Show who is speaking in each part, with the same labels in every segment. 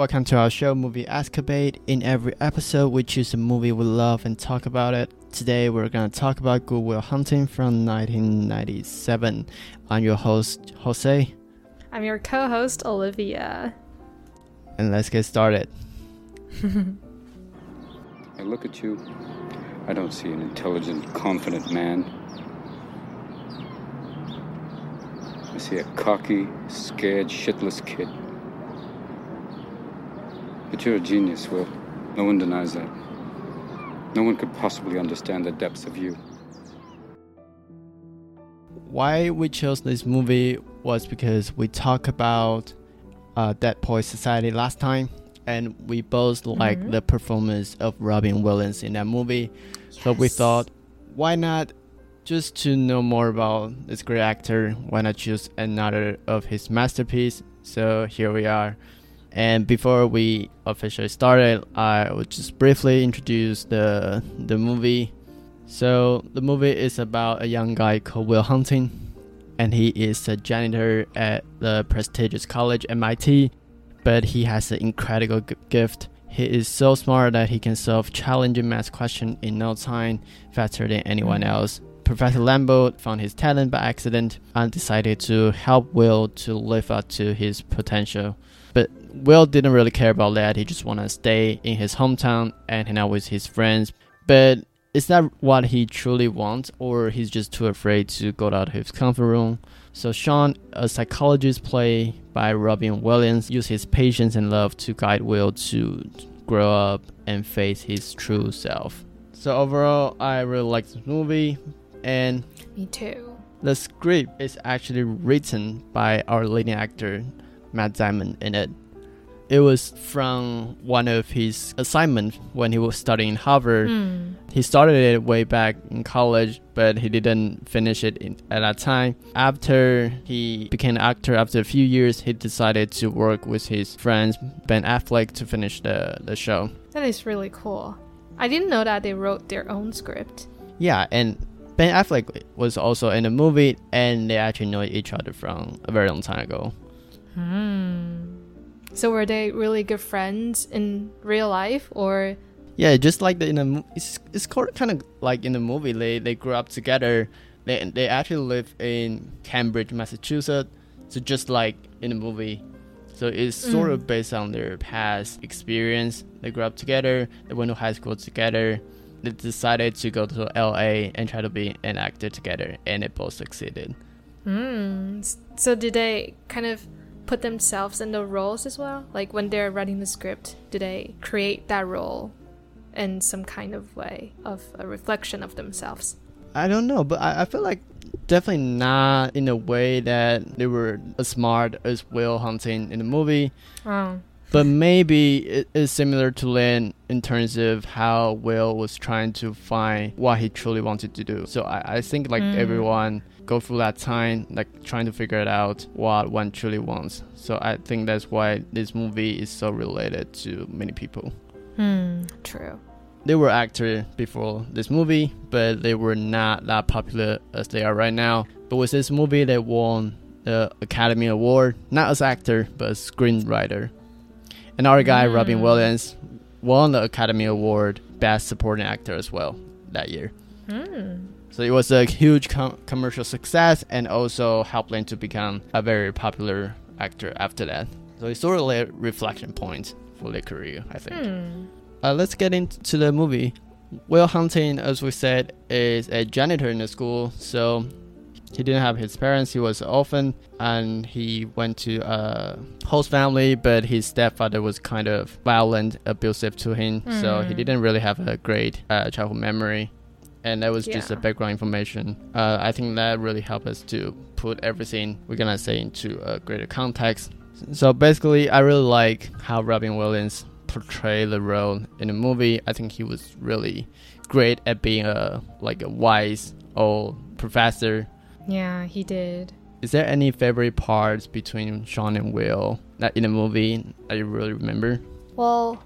Speaker 1: Welcome to our show, Movie Escapade. In every episode, we choose a movie we love and talk about it. Today, we're going to talk about Good Will Hunting from 1997. I'm your host, Jose.
Speaker 2: I'm your co host, Olivia.
Speaker 1: And let's get started.
Speaker 3: I look at you, I don't see an intelligent, confident man. I see a cocky, scared, shitless kid. But you're a genius, Will. No one denies that. No one could possibly understand the depths of you.
Speaker 1: Why we chose this movie was because we talked about uh, Dead Poet Society last time, and we both liked
Speaker 2: Mhm.
Speaker 1: the performance of Robin Williams in that movie. So we thought, why not just to know more about this great actor, why not choose another of his masterpiece? So here we are. And before we officially started, I will just briefly introduce the the movie. So the movie is about a young guy called Will Hunting, and he is a janitor at the prestigious college MIT. But he has an incredible gift. He is so smart that he can solve challenging math questions in no time, faster than anyone
Speaker 2: Mm.
Speaker 1: else. Professor Lambeau found his talent by accident and decided to help Will to live up to his potential. Will didn't really care about that. He just wanted to stay in his hometown and hang out with his friends. But is that what he truly wants, or he's just too afraid to go out of his comfort room? So Sean, a psychologist played by Robin Williams, used his patience and love to guide Will to grow up and face his true self. So overall, I really like this movie, and
Speaker 2: Me too.
Speaker 1: the script is actually written by our leading actor, Matt Damon, in it. It was from one of his assignments when he was studying in Harvard.
Speaker 2: Hmm.
Speaker 1: He started it way back in college, but he didn't finish it in, at that time. After he became an actor, after a few years, he decided to work with his friends Ben Affleck to finish the, the show.
Speaker 2: That is really cool. I didn't know that they wrote their own script.
Speaker 1: Yeah, and Ben Affleck was also in the movie, and they actually know each other from a very long time ago.
Speaker 2: Hmm. So were they really good friends in real life, or
Speaker 1: Yeah, just like the in the mo- it's it's kind of like in the movie. They they grew up together. They they actually live in Cambridge, Massachusetts. So just like in the movie, so it's sort
Speaker 2: Mm.
Speaker 1: of based on their past experience. They grew up together. They went to high school together. They decided to go to LA and try to be an actor together, and they both succeeded.
Speaker 2: hmm? So did they kind of put themselves in the roles as well? Like when they're writing the script, do they create that role in some kind of way of a reflection of themselves?
Speaker 1: I don't know, but I, I feel like definitely not in a way that they were as smart as Will Hunting in the movie.
Speaker 2: Oh.
Speaker 1: But maybe it is similar to Lin in terms of how Will was trying to find what he truly wanted to do. So I, I think like
Speaker 2: Mm.
Speaker 1: everyone go through that time, like trying to figure it out what one truly wants. So I think that's why this movie is so related to many people.
Speaker 2: Hmm. True.
Speaker 1: They were actors before this movie, but they were not that popular as they are right now. But with this movie, they won the Academy Award, not as actor, but as screenwriter. Another guy, Robin
Speaker 2: Mm.
Speaker 1: Williams, won the Academy Award Best Supporting Actor as well that year.
Speaker 2: Hmm.
Speaker 1: So it was a huge com- commercial success and also helped Lane to become a very popular actor after that. So it's sort of a reflection point for their career, I think.
Speaker 2: Hmm.
Speaker 1: Uh, let's get into the movie. Will Hunting, as we said, is a janitor in the school, so he didn't have his parents. He was an orphan, and he went to a host family, but his stepfather was kind of violent, abusive to him, so he
Speaker 2: Mm.
Speaker 1: didn't really have a great uh, childhood memory. And that was just a background information. Uh, I think that really helped us to put everything we're gonna say into a greater context. So basically, I really like how Robin Williams portrayed the role in the movie. I think he was really great at being a like a wise old professor.
Speaker 2: Yeah, he did.
Speaker 1: Is there any favorite parts between Sean and Will that in the movie that you really remember?
Speaker 2: Well,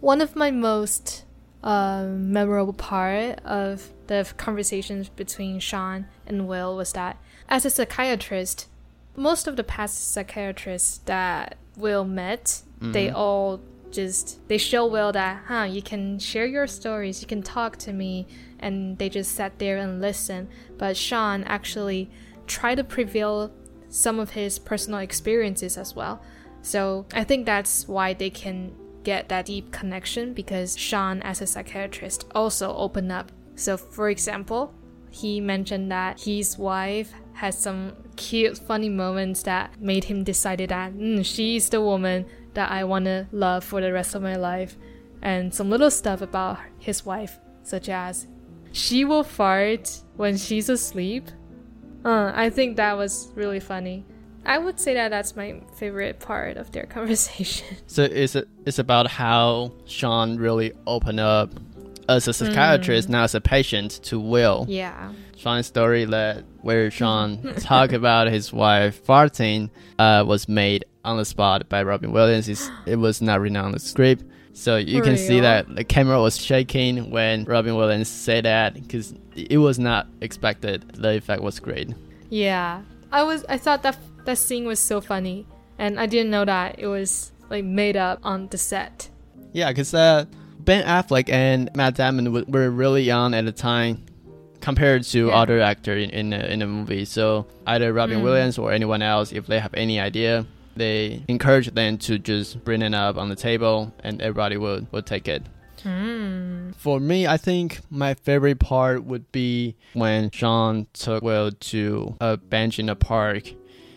Speaker 2: one of my most uh, memorable part of the conversations between Sean and Will was that as a psychiatrist, most of the past psychiatrists that Will met they all just they show Will that, huh, you can share your stories, you can talk to me, and they just sat there and listen. But Sean actually tried to prevail some of his personal experiences as well. So I think that's why they can get that deep connection because Sean, as a psychiatrist, also opened up. So, for example, he mentioned that his wife has some cute, funny moments that made him decide that mm, she's the woman that I want to love for the rest of my life. And some little stuff about his wife, such as she will fart when she's asleep. Uh, I think that was really funny. I would say that that's my favorite part of their conversation.
Speaker 1: So it's it's about how Sean really opened up as a psychiatrist, now as a patient, to Will.
Speaker 2: Yeah.
Speaker 1: Sean's story that where Sean talked about his wife farting uh, was made on the spot by Robin Williams. It's, it was not written on the script. So you
Speaker 2: For
Speaker 1: can see that the camera was shaking when Robin Williams said that because it was not expected. The effect was great.
Speaker 2: Yeah. I was I thought that that scene was so funny and I didn't know that it was like made up on the set.
Speaker 1: Yeah, because uh, Ben Affleck and Matt Damon w- were really young at the time compared to
Speaker 2: Yeah.
Speaker 1: other actor in in the, in the movie. So either Robin
Speaker 2: Mm.
Speaker 1: Williams or anyone else, if they have any idea, they encourage them to just bring it up on the table, and everybody would would take it.
Speaker 2: Hmm.
Speaker 1: For me, I think my favorite part would be when Sean took Will to a bench in the park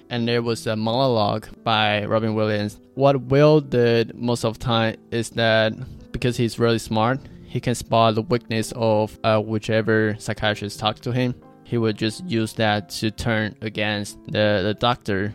Speaker 1: and there was a monologue by Robin Williams. What Will did most of the time is that because he's really smart, he can spot the weakness of uh, whichever psychiatrist talks to him. He would just use that to turn against the, the doctor.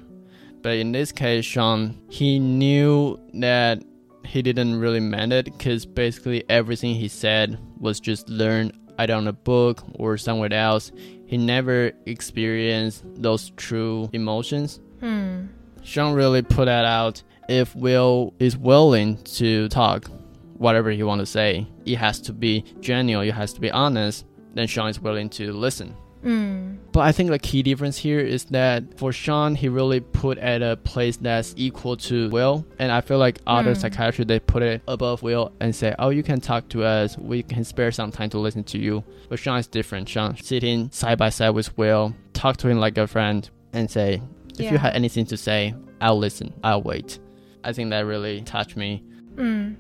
Speaker 1: But in this case, Sean, he knew that he didn't really mean it because basically everything he said was just learned either on a book or somewhere else. He never experienced those true emotions.
Speaker 2: Hmm.
Speaker 1: Sean really put that out. If Will is willing to talk, whatever he want to say, it has to be genuine. It has to be honest. Then Sean is willing to listen.
Speaker 2: Hmm.
Speaker 1: But I think the key difference here is that for Sean, he really put at a place that's equal to Will, and I feel like other
Speaker 2: Hmm.
Speaker 1: psychiatrists they put it above Will and say, "Oh, you can talk to us. We can spare some time to listen to you." But Sean is different. Sean sitting side by side with Will, talk to him like a friend, and say, "If you
Speaker 2: Yeah.
Speaker 1: had anything to say, I'll listen. I'll wait." I think that really touched me.
Speaker 2: Mm.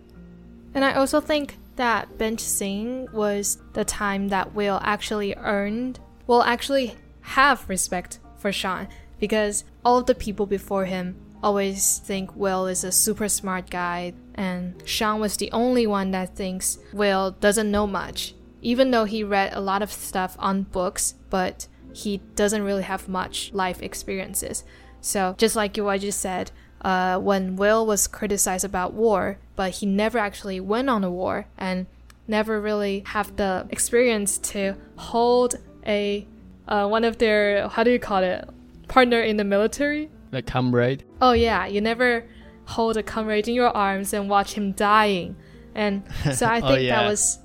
Speaker 2: And I also think that bench scene was the time that Will actually earned, will actually have respect for Sean because all of the people before him always think Will is a super smart guy, and Sean was the only one that thinks Will doesn't know much, even though he read a lot of stuff on books, but he doesn't really have much life experiences. So, just like you what you said, uh, when Will was criticized about war, but he never actually went on a war and never really have the experience to hold a uh, one of their how do you call it partner in the military.
Speaker 1: Like comrade.
Speaker 2: Oh yeah, you never hold a comrade in your arms and watch him dying, and so I
Speaker 1: Oh,
Speaker 2: think
Speaker 1: yeah.
Speaker 2: that was.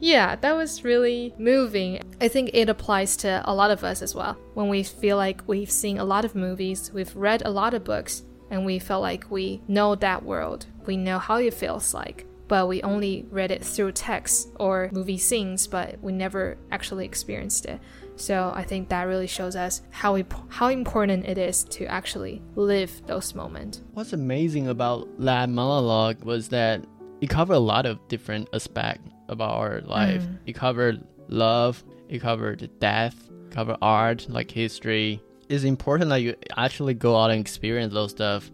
Speaker 2: Yeah, that was really moving. I think it applies to a lot of us as well. When we feel like we've seen a lot of movies, we've read a lot of books, and we feel like we know that world. We know how it feels like, but we only read it through text or movie scenes, but we never actually experienced it. So I think that really shows us how imp- how important it is to actually live those moments.
Speaker 1: What's amazing about that monologue was that it covered a lot of different aspects about our life.
Speaker 2: Mm.
Speaker 1: It covered love, it covered death, covered art, like history. It's important that you actually go out and experience those stuff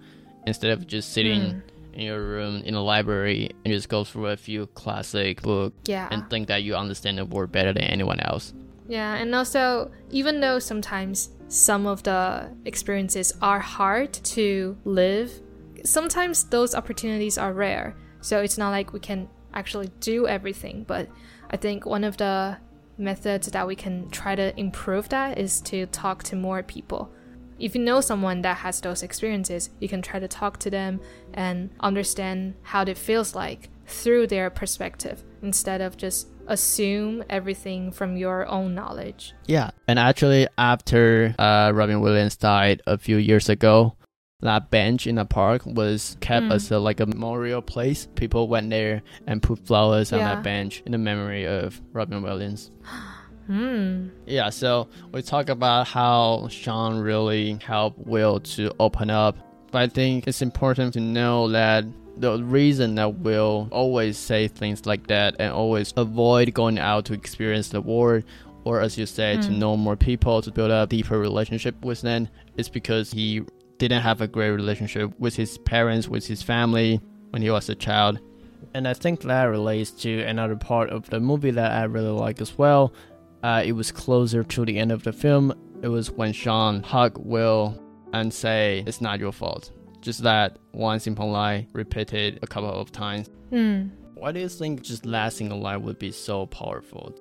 Speaker 1: instead of just sitting
Speaker 2: Mm.
Speaker 1: In your room in a library and just go through a few classic books
Speaker 2: Yeah.
Speaker 1: and think that you understand the world better than anyone else.
Speaker 2: Yeah, and also, even though sometimes some of the experiences are hard to live, sometimes those opportunities are rare. So it's not like we can actually do everything. But I think one of the methods that we can try to improve that is to talk to more people. If you know someone that has those experiences, you can try to talk to them and understand how it feels like through their perspective instead of just assume everything from your own knowledge.
Speaker 1: Yeah, and actually, after uh, Robin Williams died a few years ago, that bench in the park was kept
Speaker 2: Mm.
Speaker 1: as a, like a memorial place. People went there and put flowers on that bench in the memory of Robin Williams.
Speaker 2: Hmm.
Speaker 1: Yeah, so we talk about how Sean really helped Will to open up. But I think it's important to know that the reason that Will always say things like that and always avoid going out to experience the world or as you say to
Speaker 2: Mm.
Speaker 1: know more people to build a deeper relationship with them is because he didn't have a great relationship with his parents, with his family when he was a child. And I think that relates to another part of the movie that I really like as well. Uh, it was closer to the end of the film. It was when Sean hug Will and say, "It's not your fault." Just that one simple lie repeated a couple of times.
Speaker 2: Hmm.
Speaker 1: Why do you think just that single lie would be so powerful?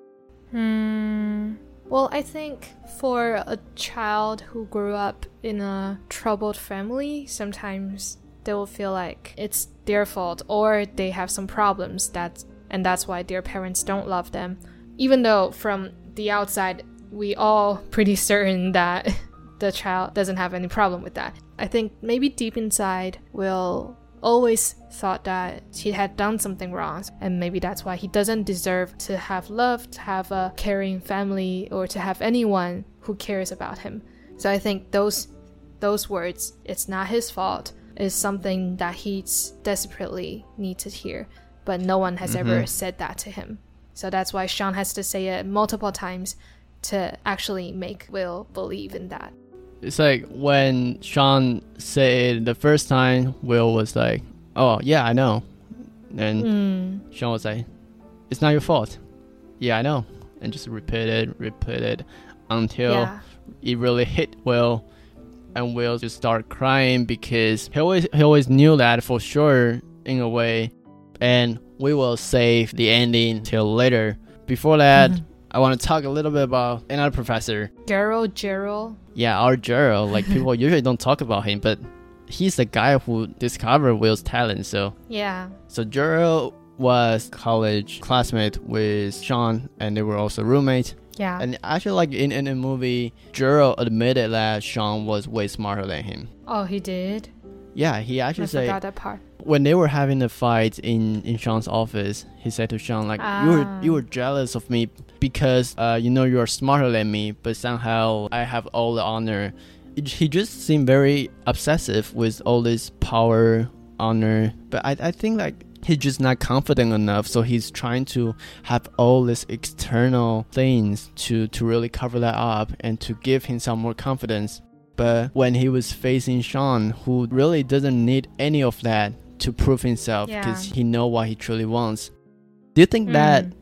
Speaker 2: Hmm. Well, I think for a child who grew up in a troubled family, sometimes they will feel like it's their fault or they have some problems that and that's why their parents don't love them. Even though from the outside we all pretty certain that the child doesn't have any problem with that. I think maybe deep inside will always thought that he had done something wrong and maybe that's why he doesn't deserve to have love to have a caring family or to have anyone who cares about him. So i think those those words it's not his fault is something that he desperately needs to hear but no one has ever mm-hmm. said that to him so that's why sean has to say it multiple times to actually make will believe in that.
Speaker 1: It's like when Sean said it the first time, Will was like, "Oh yeah, I know," and
Speaker 2: Hmm.
Speaker 1: Sean was like, "It's not your fault." Yeah, I know, and just repeated, repeated until
Speaker 2: yeah.
Speaker 1: it really hit Will, and Will just start crying because he always he always knew that for sure in a way, and we will save the ending till later. Before that,
Speaker 2: Mhm.
Speaker 1: I want to talk a little bit about another professor.
Speaker 2: gerald gerald
Speaker 1: Yeah, our Gerald. Like people usually don't talk about him, but he's the guy who discovered Will's talent. So
Speaker 2: yeah
Speaker 1: so Gerald was college classmate with Sean, and they were also roommates.
Speaker 2: yeah
Speaker 1: And actually, like in in the movie, Gerald admitted that Sean was way smarter than him.
Speaker 2: oh he did
Speaker 1: Yeah, he
Speaker 2: i
Speaker 1: actually said
Speaker 2: forgot that part
Speaker 1: when they were having a fight in in Sean's office, he said to Sean like, "You were
Speaker 2: Ah.
Speaker 1: you were jealous of me because uh, you know you are smarter than me, but somehow I have all the honor." It, he just seemed very obsessive with all this power, honor. But I I think like he's just not confident enough, so he's trying to have all these external things to to really cover that up and to give him some more confidence. But when he was facing Sean, who really doesn't need any of that to prove himself
Speaker 2: Yeah.
Speaker 1: because he know what he truly wants. Do you think that
Speaker 2: Mm.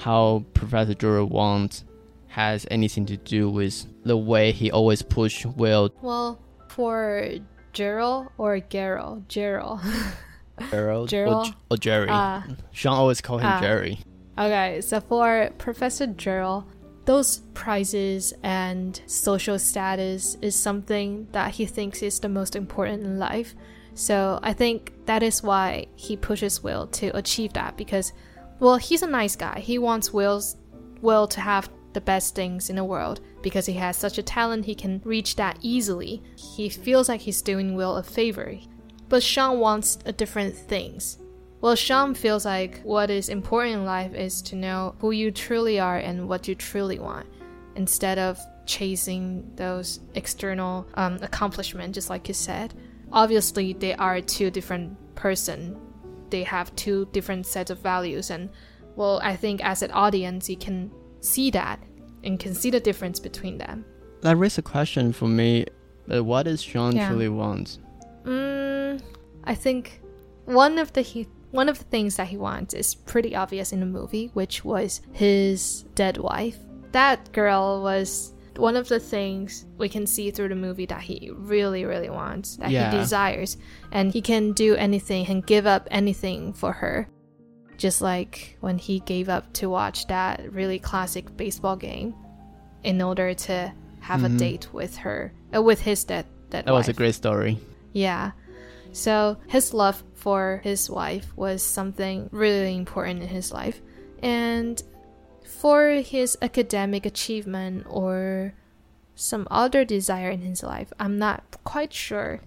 Speaker 1: how Professor Jura wants has anything to do with the way he always push Will
Speaker 2: Well, for Gerald or Gerald, Gerald.
Speaker 1: Gerald or,
Speaker 2: Gerald?
Speaker 1: J- or Jerry?
Speaker 2: Ah.
Speaker 1: Sean always call him
Speaker 2: Ah.
Speaker 1: Jerry.
Speaker 2: okay, so for Professor Gerald, those prizes and social status is something that he thinks is the most important in life. So I think that is why he pushes Will to achieve that because, well, he's a nice guy. He wants Will's Will to have the best things in the world because he has such a talent. He can reach that easily. He feels like he's doing Will a favor. But Sean wants a different things. Well, Sean feels like what is important in life is to know who you truly are and what you truly want, instead of chasing those external um, accomplishments, just like you said. Obviously, they are two different person. They have two different sets of values, and well, I think as an audience, you can see that and can see the difference between them.
Speaker 1: That raises a question for me. Uh, what does Sean
Speaker 2: Yeah.
Speaker 1: truly want?
Speaker 2: Mm, I think one of the he one of the things that he wants is pretty obvious in the movie, which was his dead wife. That girl was one of the things we can see through the movie that he really, really wants, that
Speaker 1: Yeah.
Speaker 2: he desires, and he can do anything and give up anything for her. Just like when he gave up to watch that really classic baseball game in order to have a
Speaker 1: Mhm.
Speaker 2: date with her, uh, with his dead, dead
Speaker 1: That was a great story.
Speaker 2: Yeah. So his love for his wife was something really important in his life. And for his academic achievement or some other desire in his life, I'm not quite sure.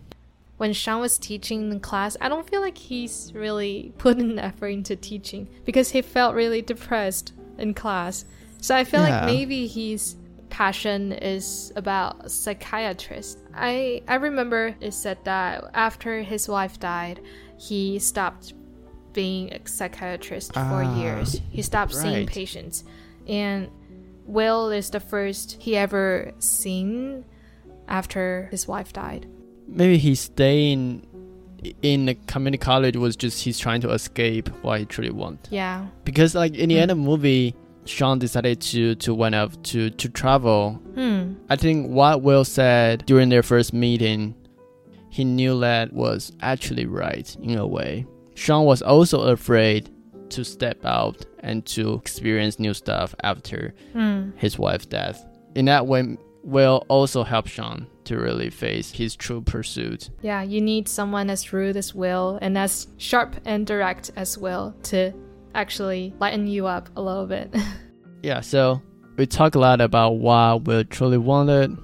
Speaker 2: when Sean was teaching in class, I don't feel like he's really put an effort into teaching because he felt really depressed in class. So I feel
Speaker 1: Yeah.
Speaker 2: like maybe his passion is about psychiatrist. I I remember it said that after his wife died, he stopped being a psychiatrist for
Speaker 1: Ah,
Speaker 2: years. He stopped seeing patients. And Will is the first he ever seen after his wife died.
Speaker 1: Maybe he's staying in the community college was just he's trying to escape what he truly want.
Speaker 2: Yeah.
Speaker 1: Because like in the
Speaker 2: Hmm.
Speaker 1: end of the movie, Sean decided to to went up to to travel.
Speaker 2: Hmm.
Speaker 1: I think what Will said during their first meeting, he knew that was actually right in a way. Sean was also afraid to step out and to experience new stuff after
Speaker 2: Hmm.
Speaker 1: his wife's death. In that way, Will also help Sean to really face his true pursuit.
Speaker 2: Yeah, you need someone as rude as Will and as sharp and direct as Will to actually lighten you up a little bit.
Speaker 1: Yeah, so we talk a lot about what Will truly wanted.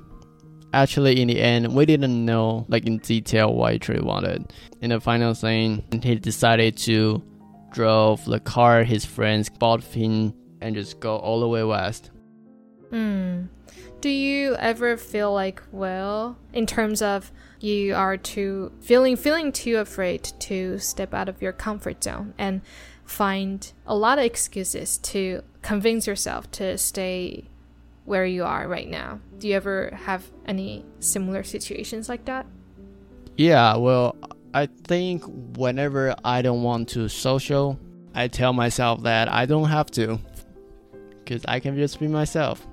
Speaker 1: Actually, in the end, we didn't know like in detail what he truly wanted. In the final scene, he decided to drove the car his friends bought him and just go all the way west.
Speaker 2: Hmm. Do you ever feel like well in terms of you are too feeling feeling too afraid to step out of your comfort zone and find a lot of excuses to convince yourself to stay where you are right now? Do you ever have any similar situations like that?
Speaker 1: Yeah, well, I think whenever I don't want to social, I tell myself that I don't have to because I can just be myself.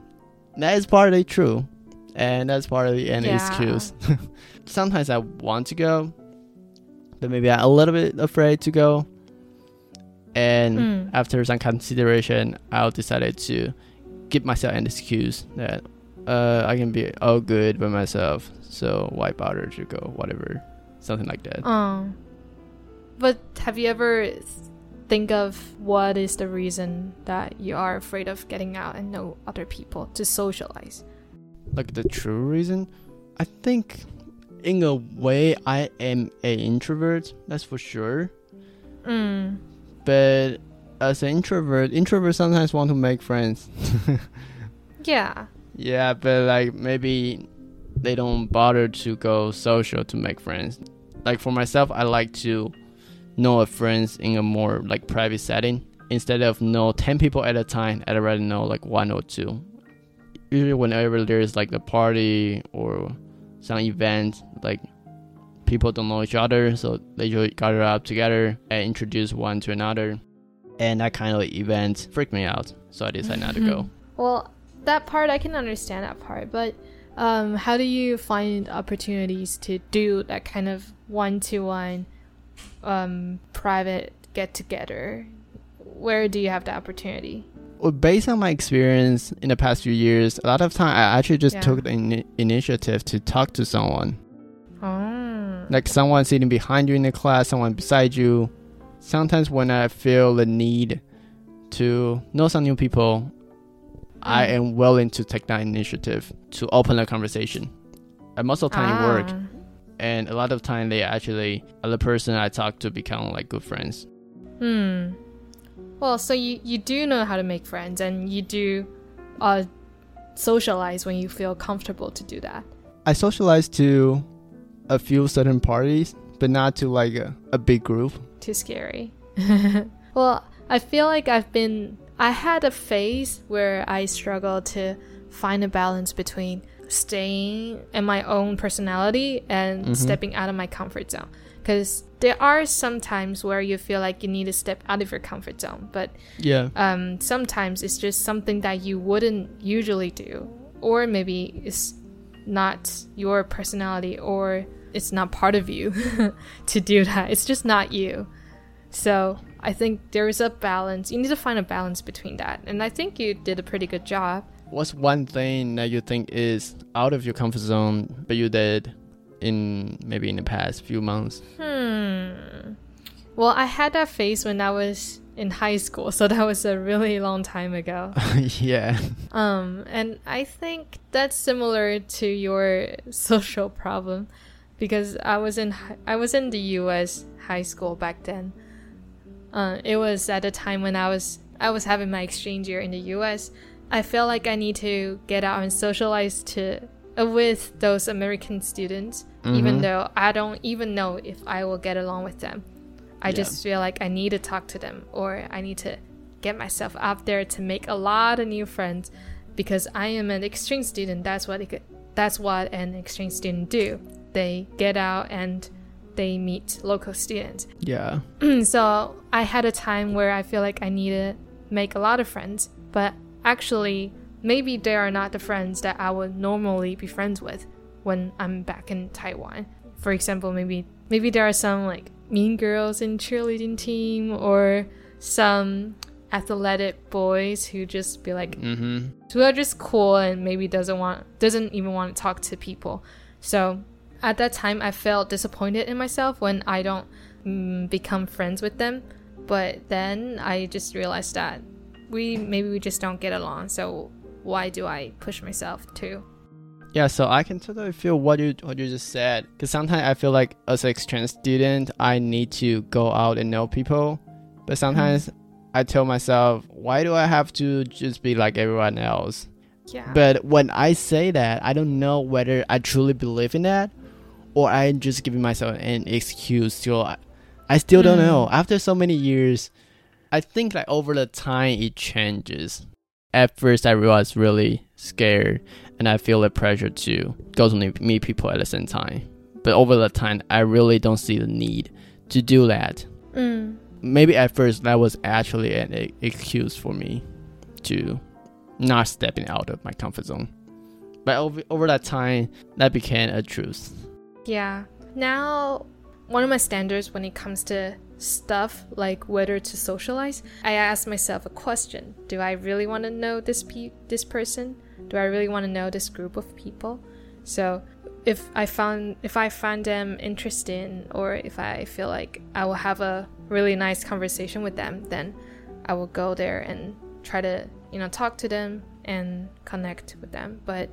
Speaker 1: That is partly true, and that's partly an
Speaker 2: Yeah.
Speaker 1: excuse. Sometimes I want to go, but maybe I'm a little bit afraid to go. And
Speaker 2: Hmm.
Speaker 1: after some consideration, I'll decided to give myself an excuse that uh, I can be all good by myself. So why bother to go? Whatever, something like that.
Speaker 2: Um, but have you ever think of what is the reason that you are afraid of getting out and know other people to socialize?
Speaker 1: like the true reason i think in a way i am a introvert that's for sure
Speaker 2: Mm.
Speaker 1: but as an introvert introverts sometimes want to make friends
Speaker 2: Yeah.
Speaker 1: yeah but like maybe they don't bother to go social to make friends. Like for myself i like to know a friends in a more like private setting. Instead of know 10 people at a time i'd rather know like one or two. Usually whenever there's like a party or some event like people don't know each other so they just gather up together and introduce one to another. And that kind of event freaked me out so i decided not to go.
Speaker 2: Well, that part I can understand that part, but um, how do you find opportunities to do that kind of one-to-one um, private get-together? Where do you have the opportunity?
Speaker 1: Well, based on my experience in the past few years, a lot of time I actually just
Speaker 2: Yeah.
Speaker 1: took the ini initiative to talk to someone.
Speaker 2: Oh.
Speaker 1: Like someone sitting behind you in the class, someone beside you. Sometimes when I feel the need to know some new people, I am willing to take that initiative to open a conversation. And most of the time it work.
Speaker 2: Ah.
Speaker 1: And a lot of time they actually are the person I talk to become like good friends.
Speaker 2: Hmm. Well, so you you do know how to make friends, and you do uh socialize when you feel comfortable to do that.
Speaker 1: I socialize to a few certain parties, but not to like a, a big group.
Speaker 2: Too scary. well, I feel like I've been I had a phase where I struggled to find a balance between staying in my own personality and
Speaker 1: Mhm.
Speaker 2: stepping out of my comfort zone. Because there are some times where you feel like you need to step out of your comfort zone, but
Speaker 1: Yeah.
Speaker 2: um, sometimes it's just something that you wouldn't usually do, or maybe it's not your personality, or it's not part of you to do that. It's just not you. So I think there is a balance. You need to find a balance between that, and I think you did a pretty good job.
Speaker 1: What's one thing that you think is out of your comfort zone, but you did in maybe in the past few months?
Speaker 2: Hmm. Well, I had that phase when I was in high school, so that was a really long time ago.
Speaker 1: yeah.
Speaker 2: Um, and I think that's similar to your social problem because I was in I was in the U.S. high school back then. Uh, it was at the time when I was I was having my exchange year in the U.S. I felt like I need to get out and socialize to uh, with those American students, even
Speaker 1: Mhm.
Speaker 2: though I don't even know if I will get along with them. I
Speaker 1: Yeah.
Speaker 2: just feel like I need to talk to them or I need to get myself out there to make a lot of new friends because I am an exchange student. That's what it, that's what an exchange student do. They get out and they meet local students.
Speaker 1: Yeah.
Speaker 2: so I had a time where I feel like I need to make a lot of friends, but actually, maybe they are not the friends that I would normally be friends with when I'm back in Taiwan. For example, maybe maybe there are some like mean girls in cheerleading team or some athletic boys who just be like
Speaker 1: Mm-hmm.
Speaker 2: who are just cool and maybe doesn't want doesn't even want to talk to people. So at that time, I felt disappointed in myself when I don't mm, become friends with them. But then I just realized that we maybe we just don't get along. So why do I push myself to?
Speaker 1: Yeah, so I can totally feel what you what you just said. Cause sometimes I feel like as an exchange student, I need to go out and know people, but sometimes I tell myself, why do I have to just be like everyone else?
Speaker 2: Yeah.
Speaker 1: But when I say that, I don't know whether I truly believe in that, or I'm just giving myself an excuse. So I, I still don't
Speaker 2: Mm.
Speaker 1: know. After so many years, I think like over the time it changes. At first, I was really scared, and I feel the pressure to go to meet- people at the same time. But over the time, I really don't see the need to do that.
Speaker 2: Mm.
Speaker 1: Maybe at first that was actually an excuse for me to not stepping out of my comfort zone. But over, over that time, that became a truth.
Speaker 2: Yeah. Now, one of my standards when it comes to stuff like whether to socialize, I ask myself a question: Do I really want to know this pe- this person? Do I really want to know this group of people? So, if I found if I find them interesting, or if I feel like I will have a really nice conversation with them, then I will go there and try to you know talk to them and connect with them. But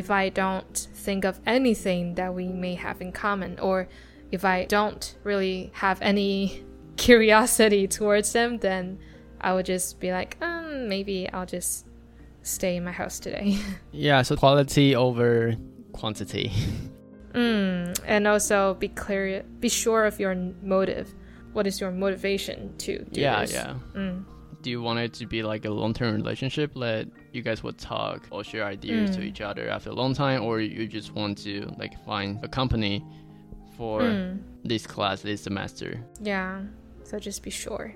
Speaker 2: if I don't think of anything that we may have in common, or if I don't really have any curiosity towards them, then I would just be like, um, maybe I'll just stay in my house today.
Speaker 1: Yeah, so quality over quantity.
Speaker 2: mm, and also be clear, be sure of your motive. What is your motivation to do
Speaker 1: yeah,
Speaker 2: this?
Speaker 1: yeah. yeah.
Speaker 2: Mm.
Speaker 1: Do you want it to be like a long term relationship that you guys would talk or share ideas to
Speaker 2: Mm.
Speaker 1: each other after a long time, or you just want to like find a company for
Speaker 2: Mm.
Speaker 1: this class, this semester?
Speaker 2: Yeah. So just be sure.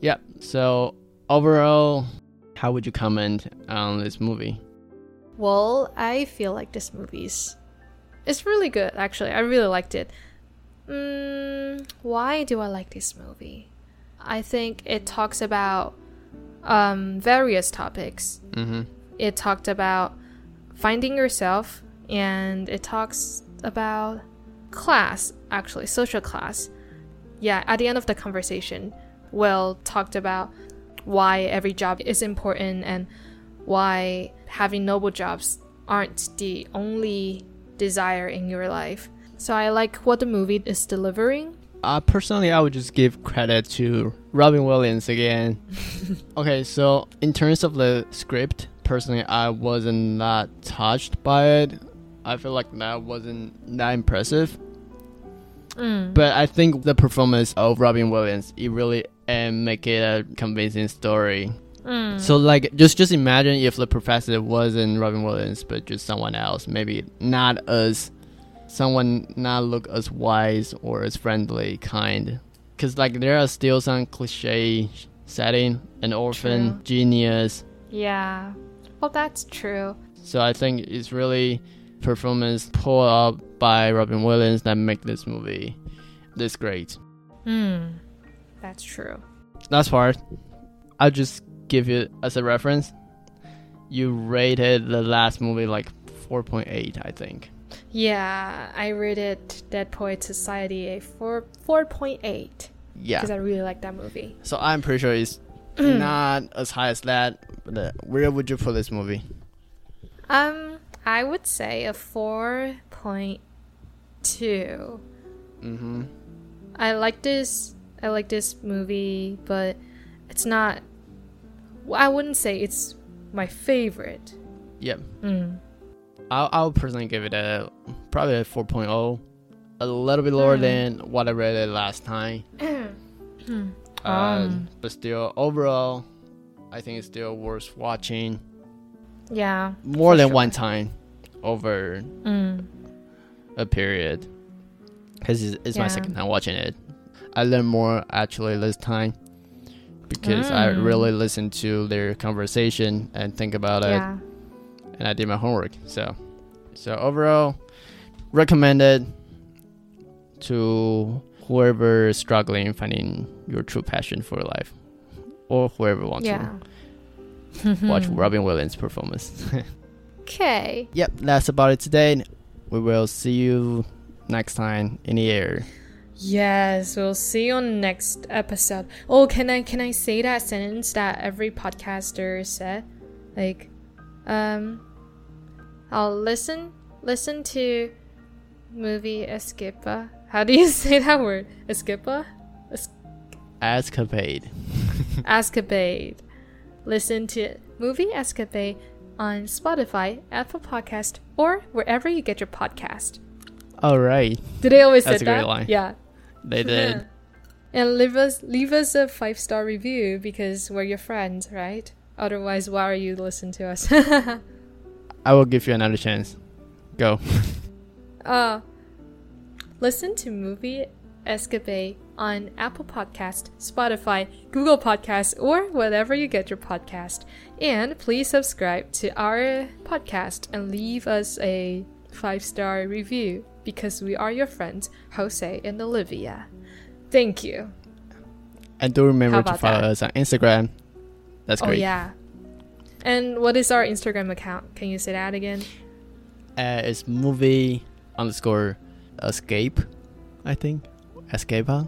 Speaker 1: Yeah. So overall, how would you comment on this movie?
Speaker 2: Well, I feel like this movie's it's really good actually. I really liked it. Mm, why do I like this movie? I think it talks about um, various topics.
Speaker 1: Mm-hmm.
Speaker 2: It talked about finding yourself, and it talks about class, actually, social class. Yeah, at the end of the conversation, Will talked about why every job is important and why having noble jobs aren't the only desire in your life. So I like what the movie is delivering.
Speaker 1: Uh, personally, I would just give credit to Robin Williams again. okay, so in terms of the script, personally, I wasn't that touched by it. I feel like that wasn't that impressive.
Speaker 2: Mm.
Speaker 1: But I think the performance of Robin Williams, it really and make it a convincing story.
Speaker 2: Mm.
Speaker 1: So like, just just imagine if the professor wasn't Robin Williams, but just someone else, maybe not as someone not look as wise or as friendly, kind. Because like there are still some cliche setting, an orphan,
Speaker 2: True.
Speaker 1: genius.
Speaker 2: yeah. Well, that's true.
Speaker 1: So I think it's really performance pulled up by Robin Williams that make this movie this great.
Speaker 2: Hmm. That's true.
Speaker 1: That's part. I'll just give you as a reference. You rated the last movie like 4.8, I think.
Speaker 2: Yeah, I rated Dead Poet Society a four four point eight
Speaker 1: Yeah.
Speaker 2: because I really like that movie.
Speaker 1: So I'm pretty sure it's not as high as that. But uh, where would you put this movie?
Speaker 2: Um, I would say a 4.2.
Speaker 1: Mm-hmm.
Speaker 2: I like this. I like this movie, but it's not. I wouldn't say it's my favorite.
Speaker 1: Yep.
Speaker 2: Mm.
Speaker 1: I'll, I'll personally give it a probably a 4.0, a little bit lower
Speaker 2: Mm.
Speaker 1: than what I read it last time.
Speaker 2: Hmm.
Speaker 1: Uh,
Speaker 2: Um.
Speaker 1: but still, overall, I think it's still worth watching
Speaker 2: Yeah.
Speaker 1: more than
Speaker 2: sure.
Speaker 1: one time over
Speaker 2: Mm.
Speaker 1: a period. Because it's, it's my second time watching it. I learned more actually this time because I
Speaker 2: Mm.
Speaker 1: really listened to their conversation and think about it. And I did my homework. So, so overall, recommended to whoever is struggling finding your true passion for life, or whoever wants
Speaker 2: Yeah.
Speaker 1: to watch Robin Williams' performance.
Speaker 2: Okay.
Speaker 1: yep, that's about it today. We will see you next time in the air.
Speaker 2: Yes, we'll see you on the next episode. Oh, can I can I say that sentence that every podcaster said? Like, um, I'll listen listen to movie Escape. How do you say that word? Escape?
Speaker 1: Escapade.
Speaker 2: Escapade. Listen to movie Escapade on Spotify, Apple Podcast, or wherever you get your podcast.
Speaker 1: All right,
Speaker 2: Did they always
Speaker 1: That's
Speaker 2: say that?
Speaker 1: line.
Speaker 2: Yeah.
Speaker 1: they did.
Speaker 2: And leave us leave us a five star review because we're your friends, right? Otherwise, why are you listening to us?
Speaker 1: I will give you another chance. Go.
Speaker 2: Uh, listen to movie Escapade on Apple Podcast, Spotify, Google Podcast, or wherever you get your podcast. And please subscribe to our podcast and leave us a five star review because we are your friends, Jose and Olivia. Thank you.
Speaker 1: And do remember to follow
Speaker 2: that?
Speaker 1: us on Instagram. That's great.
Speaker 2: Oh
Speaker 1: great.
Speaker 2: yeah. And what is our Instagram account? Can you say that again?
Speaker 1: Uh, it's movie underscore escape, I think. Escape, huh?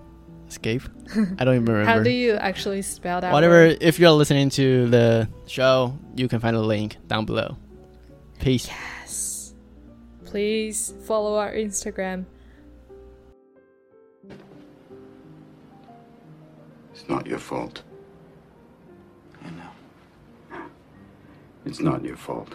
Speaker 1: Escape. I don't even remember.
Speaker 2: How do you actually spell that?
Speaker 1: Whatever.
Speaker 2: word?
Speaker 1: If you're listening to the show, you can find a link down below. Peace.
Speaker 2: Yes. Please follow our Instagram.
Speaker 3: It's not your fault.
Speaker 4: I know.
Speaker 3: It's not your fault.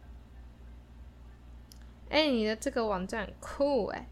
Speaker 2: 哎，你的这个网站酷哎。